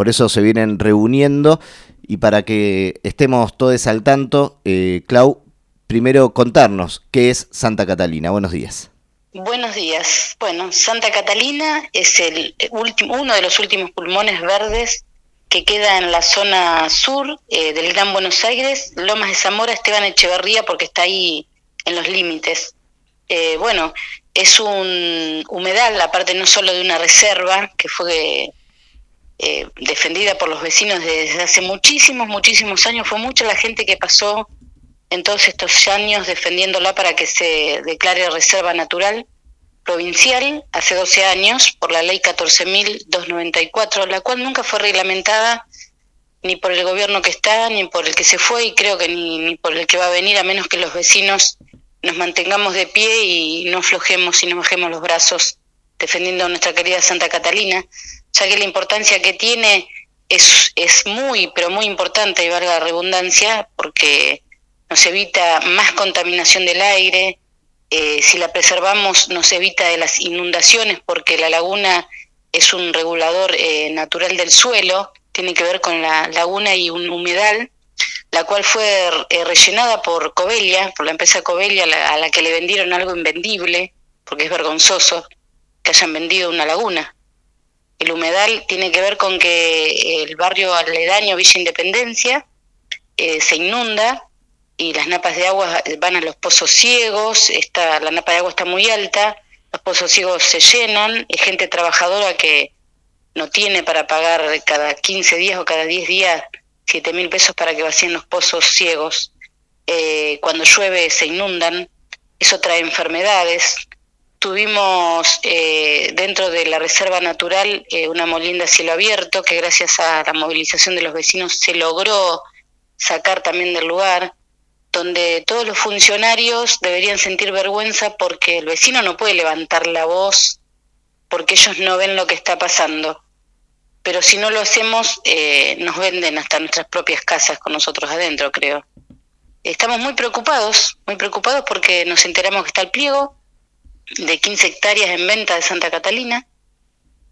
por eso se vienen reuniendo y para que estemos todos al tanto, eh, Clau, primero contarnos qué es Santa Catalina. Buenos días. Buenos días. Bueno, Santa Catalina es el último, uno de los últimos pulmones verdes que queda en la zona sur eh, del Gran Buenos Aires, Lomas de Zamora, Esteban Echeverría, porque está ahí en los límites. Eh, bueno, es un humedal, aparte no solo de una reserva, que fue eh, defendida por los vecinos desde hace muchísimos, muchísimos años. Fue mucha la gente que pasó en todos estos años defendiéndola para que se declare reserva natural provincial hace 12 años por la ley 14.294, la cual nunca fue reglamentada ni por el gobierno que está, ni por el que se fue y creo que ni, ni por el que va a venir, a menos que los vecinos nos mantengamos de pie y no flojemos y no bajemos los brazos defendiendo a nuestra querida Santa Catalina ya que la importancia que tiene es, es muy, pero muy importante, y valga la redundancia, porque nos evita más contaminación del aire, eh, si la preservamos nos evita de las inundaciones, porque la laguna es un regulador eh, natural del suelo, tiene que ver con la laguna y un humedal, la cual fue eh, rellenada por Covelia, por la empresa Covelia, a la que le vendieron algo invendible, porque es vergonzoso que hayan vendido una laguna. El humedal tiene que ver con que el barrio aledaño Villa Independencia eh, se inunda y las napas de agua van a los pozos ciegos, está, la napa de agua está muy alta, los pozos ciegos se llenan, hay gente trabajadora que no tiene para pagar cada 15 días o cada 10 días 7 mil pesos para que vacíen los pozos ciegos. Eh, cuando llueve se inundan, eso trae enfermedades, Tuvimos eh, dentro de la Reserva Natural eh, una molinda cielo abierto que gracias a la movilización de los vecinos se logró sacar también del lugar, donde todos los funcionarios deberían sentir vergüenza porque el vecino no puede levantar la voz porque ellos no ven lo que está pasando. Pero si no lo hacemos, eh, nos venden hasta nuestras propias casas con nosotros adentro, creo. Estamos muy preocupados, muy preocupados porque nos enteramos que está el pliego, de 15 hectáreas en venta de Santa Catalina.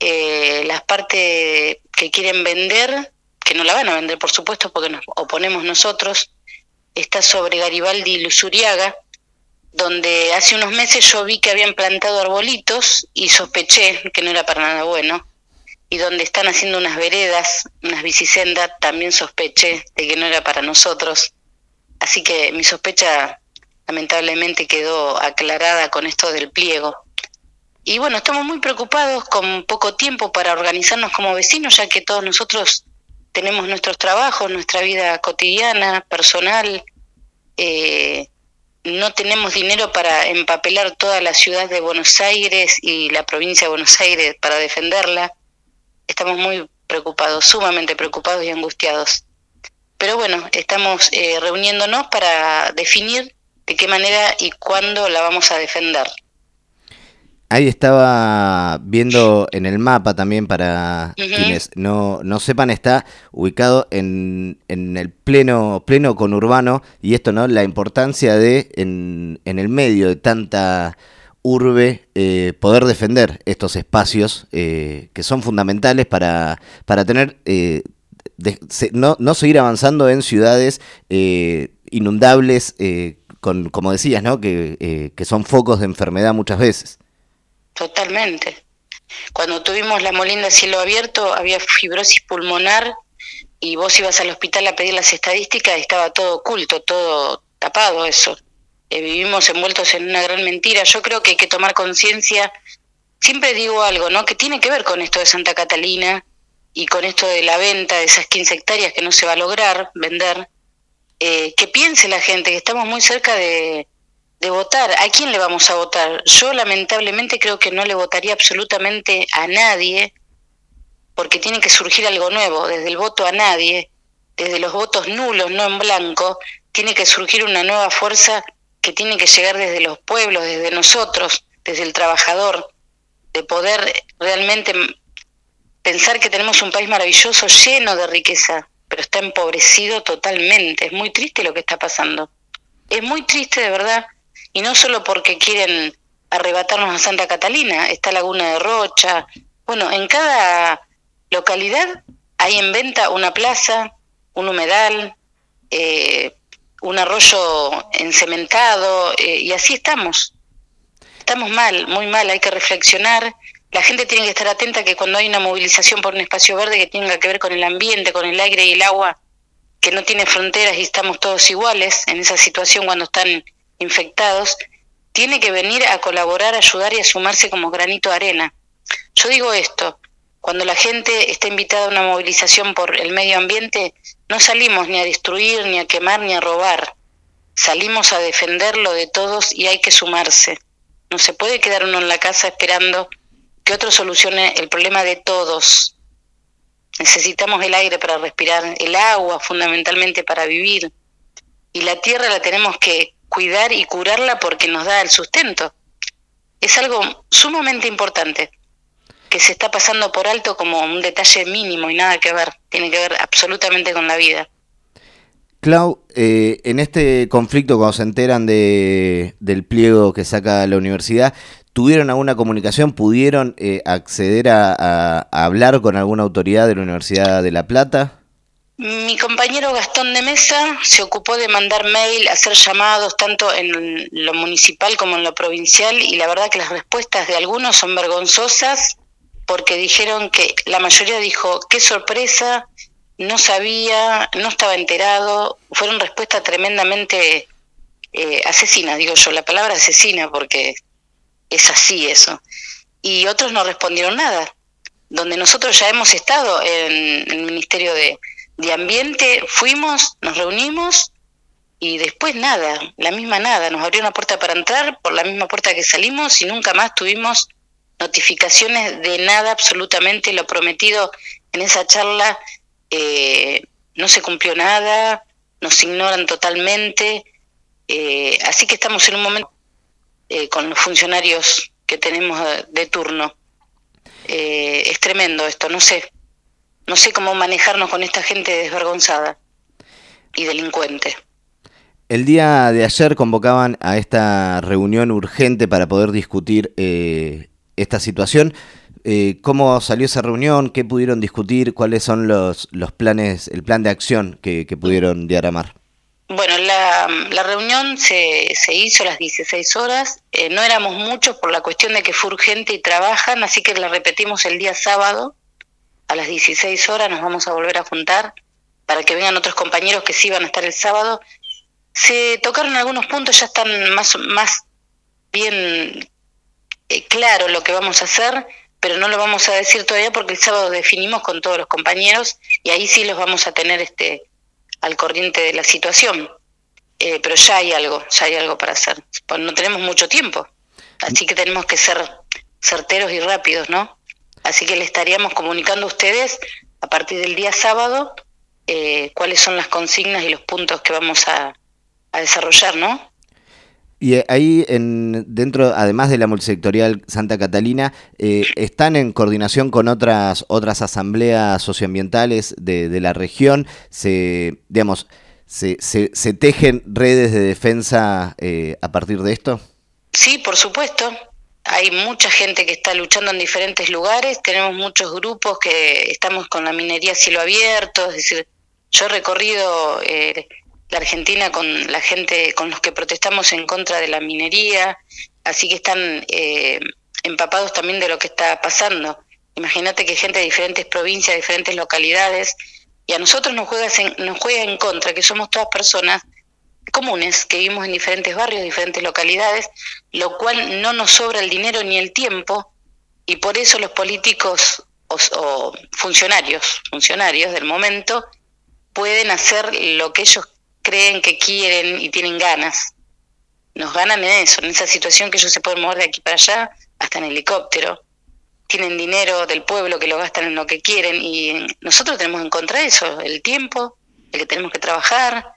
Eh, las partes que quieren vender, que no la van a vender por supuesto porque nos oponemos nosotros, está sobre Garibaldi y Luzuriaga, donde hace unos meses yo vi que habían plantado arbolitos y sospeché que no era para nada bueno. Y donde están haciendo unas veredas, unas bicisendas, también sospeché de que no era para nosotros. Así que mi sospecha lamentablemente quedó aclarada con esto del pliego. Y bueno, estamos muy preocupados con poco tiempo para organizarnos como vecinos, ya que todos nosotros tenemos nuestros trabajos, nuestra vida cotidiana, personal. Eh, no tenemos dinero para empapelar toda la ciudad de Buenos Aires y la provincia de Buenos Aires para defenderla. Estamos muy preocupados, sumamente preocupados y angustiados. Pero bueno, estamos eh, reuniéndonos para definir de qué manera y cuándo la vamos a defender. Ahí estaba viendo en el mapa también para quienes no, no sepan, está ubicado en, en, el pleno, pleno conurbano y esto, ¿no? La importancia de en, en el medio de tanta urbe eh, poder defender estos espacios eh, que son fundamentales para, para tener... Eh, no, no seguir avanzando en ciudades inundables con, como decías, ¿no? Que, eh, que son focos de enfermedad muchas veces. Totalmente. Cuando tuvimos la molinda cielo abierto, había fibrosis pulmonar y vos ibas al hospital a pedir las estadísticas y estaba todo oculto, todo tapado eso. Eh, vivimos envueltos en una gran mentira. Yo creo que hay que tomar conciencia. Siempre digo algo, ¿no? Que tiene que ver con esto de Santa Catalina y con esto de la venta de esas 15 hectáreas que no se va a lograr vender eh, que piense la gente, que estamos muy cerca de, de votar. ¿A quién le vamos a votar? Yo lamentablemente creo que no le votaría absolutamente a nadie, porque tiene que surgir algo nuevo, desde el voto a nadie, desde los votos nulos, no en blanco, tiene que surgir una nueva fuerza que tiene que llegar desde los pueblos, desde nosotros, desde el trabajador, de poder realmente pensar que tenemos un país maravilloso lleno de riqueza, pero está empobrecido totalmente. Es muy triste lo que está pasando. Es muy triste de verdad, y no solo porque quieren arrebatarnos a Santa Catalina, está Laguna de Rocha. Bueno, en cada localidad hay en venta una plaza, un humedal, eh, un arroyo encementado, eh, y así estamos. Estamos mal, muy mal, hay que reflexionar. La gente tiene que estar atenta que cuando hay una movilización por un espacio verde que tenga que ver con el ambiente, con el aire y el agua, que no tiene fronteras y estamos todos iguales en esa situación cuando están infectados, tiene que venir a colaborar, ayudar y a sumarse como granito de arena. Yo digo esto, cuando la gente está invitada a una movilización por el medio ambiente, no salimos ni a destruir, ni a quemar, ni a robar. Salimos a defenderlo de todos y hay que sumarse. No se puede quedar uno en la casa esperando que otro solucione el problema de todos. Necesitamos el aire para respirar, el agua fundamentalmente para vivir. Y la tierra la tenemos que cuidar y curarla porque nos da el sustento. Es algo sumamente importante que se está pasando por alto como un detalle mínimo y nada que ver, tiene que ver absolutamente con la vida. Clau, eh, en este conflicto cuando se enteran de, del pliego que saca la universidad, ¿tuvieron alguna comunicación? ¿Pudieron eh, acceder a, hablar con alguna autoridad de la Universidad de La Plata? Mi compañero Gastón de Mesa se ocupó de mandar mail, hacer llamados tanto en lo municipal como en lo provincial y la verdad que las respuestas de algunos son vergonzosas porque dijeron que la mayoría dijo, qué sorpresa, no sabía, no estaba enterado, fueron respuestas tremendamente eh, asesinas, digo yo, la palabra asesina porque es así eso. Y otros no respondieron nada, donde nosotros ya hemos estado en, el Ministerio de, de Ambiente, fuimos, nos reunimos y después nada, la misma nada, nos abrió una puerta para entrar por la misma puerta que salimos y nunca más tuvimos notificaciones de nada absolutamente, lo prometido en esa charla eh, no se cumplió nada, nos ignoran totalmente, eh, así que estamos en un momento eh, con los funcionarios que tenemos de turno. es tremendo esto, no sé, no sé cómo manejarnos con esta gente desvergonzada y delincuente. El día de ayer convocaban a esta reunión urgente para poder discutir esta situación. Eh, ¿Cómo salió esa reunión? ¿Qué pudieron discutir? ¿Cuáles son los, los planes, el plan de acción que, pudieron diagramar? Bueno, la, reunión se, se, hizo a las 16 horas. Eh, no éramos muchos por la cuestión de que fue urgente y trabajan, así que la repetimos el día sábado. A las 16 horas nos vamos a volver a juntar para que vengan otros compañeros que sí van a estar el sábado. Se tocaron algunos puntos, ya están más, más bien eh, claro lo que vamos a hacer, pero no lo vamos a decir todavía porque el sábado definimos con todos los compañeros y ahí sí los vamos a tener este al corriente de la situación. Eh, pero ya hay algo, ya hay algo para hacer. Pues no tenemos mucho tiempo, así que tenemos que ser certeros y rápidos, ¿no? Así que le estaríamos comunicando a ustedes a partir del día sábado eh, cuáles son las consignas y los puntos que vamos a, a desarrollar, ¿no? Y eh, ahí, en, dentro, además de la multisectorial Santa Catalina, eh, ¿están en coordinación con otras, otras asambleas socioambientales de, de la región? Se, digamos, se, se, tejen redes de defensa eh, a partir de esto? Sí, por supuesto. Hay mucha gente que está luchando en diferentes lugares. Tenemos muchos grupos que estamos con la minería cielo abierto. Es decir, yo he recorrido la Argentina con la gente, con los que protestamos en contra de la minería, así que están eh, empapados también de lo que está pasando. Imagínate que gente de diferentes provincias, diferentes localidades, y a nosotros nos juega, en, nos juega en contra, que somos todas personas comunes, que vivimos en diferentes barrios, diferentes localidades, lo cual no nos sobra el dinero ni el tiempo, y por eso los políticos o, o funcionarios, funcionarios del momento, pueden hacer lo que ellos creen que quieren y tienen ganas. Nos ganan en eso, en esa situación que ellos se pueden mover de aquí para allá, hasta en helicóptero. Tienen dinero del pueblo que lo gastan en lo que quieren y nosotros tenemos en contra eso, el tiempo, el que tenemos que trabajar,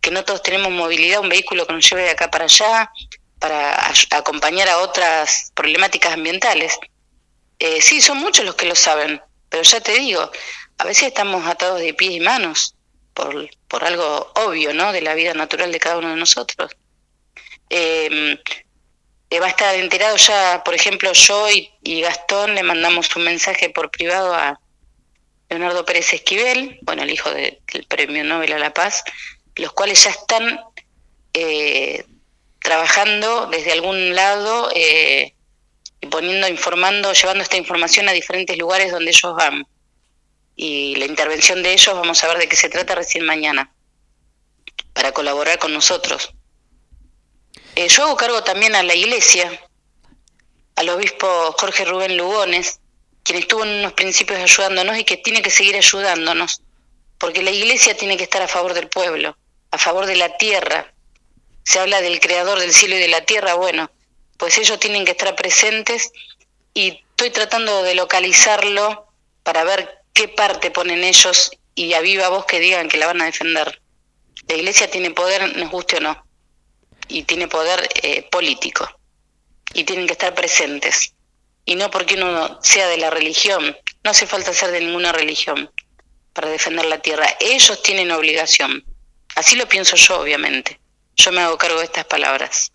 que no todos tenemos movilidad, un vehículo que nos lleve de acá para allá, para acompañar a otras problemáticas ambientales. Eh, sí, son muchos los que lo saben, pero ya te digo, a veces estamos atados de pies y manos por, por algo obvio, ¿no? De la vida natural de cada uno de nosotros. Em, eh, va a estar enterado ya, por ejemplo, yo y, Gastón le mandamos un mensaje por privado a Leonardo Pérez Esquivel, bueno, el hijo del Premio Nobel a la Paz, los cuales ya están eh, trabajando desde algún lado eh, poniendo, informando, llevando esta información a diferentes lugares donde ellos van. Y la intervención de ellos, vamos a ver de qué se trata recién mañana, para colaborar con nosotros. Eh, yo hago cargo también a la iglesia, al obispo Jorge Rubén Lugones, quien estuvo en unos principios ayudándonos y que tiene que seguir ayudándonos, porque la iglesia tiene que estar a favor del pueblo, a favor de la tierra. Se habla del creador del cielo y de la tierra, bueno, pues ellos tienen que estar presentes y estoy tratando de localizarlo para ver qué parte ponen ellos y a viva voz que digan que la van a defender. La iglesia tiene poder, nos guste o no, y tiene poder eh, político, y tienen que estar presentes. Y no porque uno sea de la religión, no hace falta ser de ninguna religión para defender la tierra. Ellos tienen obligación. Así lo pienso yo, obviamente. Yo me hago cargo de estas palabras.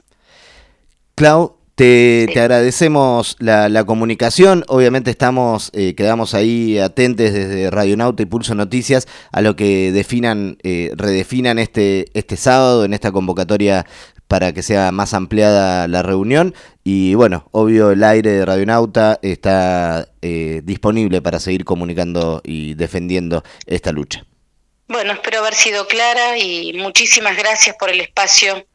Clau, te, agradecemos la, comunicación. Obviamente estamos, eh, quedamos ahí atentes desde Radio Nauta y Pulso Noticias a lo que definan, eh, redefinan este, este sábado en esta convocatoria para que sea más ampliada la reunión. Y bueno, obvio el aire de Radio Nauta está eh, disponible para seguir comunicando y defendiendo esta lucha. Bueno, espero haber sido clara y muchísimas gracias por el espacio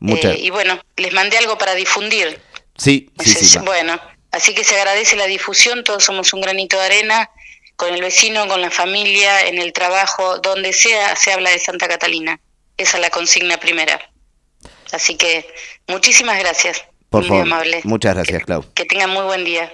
eh, y bueno, les mandé algo para difundir. Sí, sí, sí. Bueno, así que se agradece la difusión, todos somos un granito de arena, con el vecino, con la familia, en el trabajo, donde sea, se habla de Santa Catalina. Esa es la consigna primera. Así que muchísimas gracias. Por muy favor. Amable. Muchas gracias, Clau. Que tengan muy buen día.